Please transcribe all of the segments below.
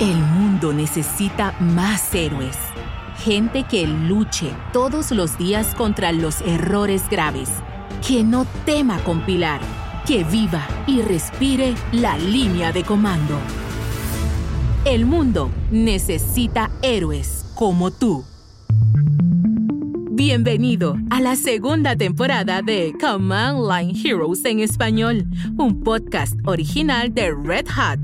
El mundo necesita más héroes. Gente que luche todos los días contra los errores graves. Que no tema compilar. Que viva y respire la línea de comando. El mundo necesita héroes como tú. Bienvenido a la segunda temporada de Command Line Heroes en español, un podcast original de Red Hat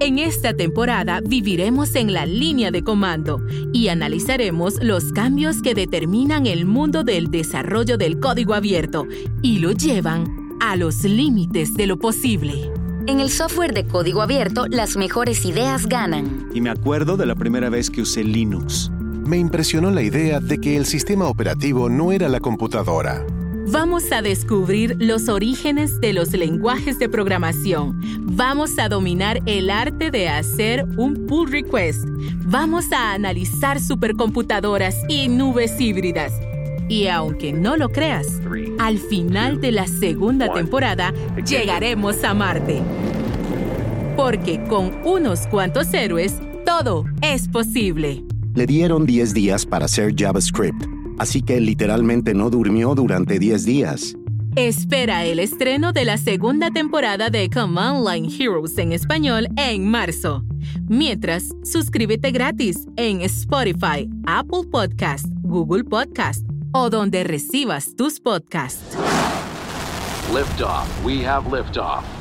en esta temporada viviremos en la línea de comando y analizaremos los cambios que determinan el mundo del desarrollo del código abierto y lo llevan a los límites de lo posible. En el software de código abierto, las mejores ideas ganan. Y me acuerdo de la primera vez que usé Linux. Me impresionó la idea de que el sistema operativo no era la computadora Vamos a descubrir los orígenes de los lenguajes de programación. Vamos a dominar el arte de hacer un pull request. Vamos a analizar supercomputadoras y nubes híbridas. Y aunque no lo creas, al final de la segunda temporada llegaremos a Marte. Porque con unos cuantos héroes, todo es posible. Le dieron 10 días para hacer JavaScript así que literalmente no durmió durante 10 días. Espera el estreno de la segunda temporada de Command Line Heroes en español en marzo. Mientras, suscríbete gratis en Spotify, Apple Podcast, Google Podcast o donde recibas tus podcasts. Lift off. We have liftoff.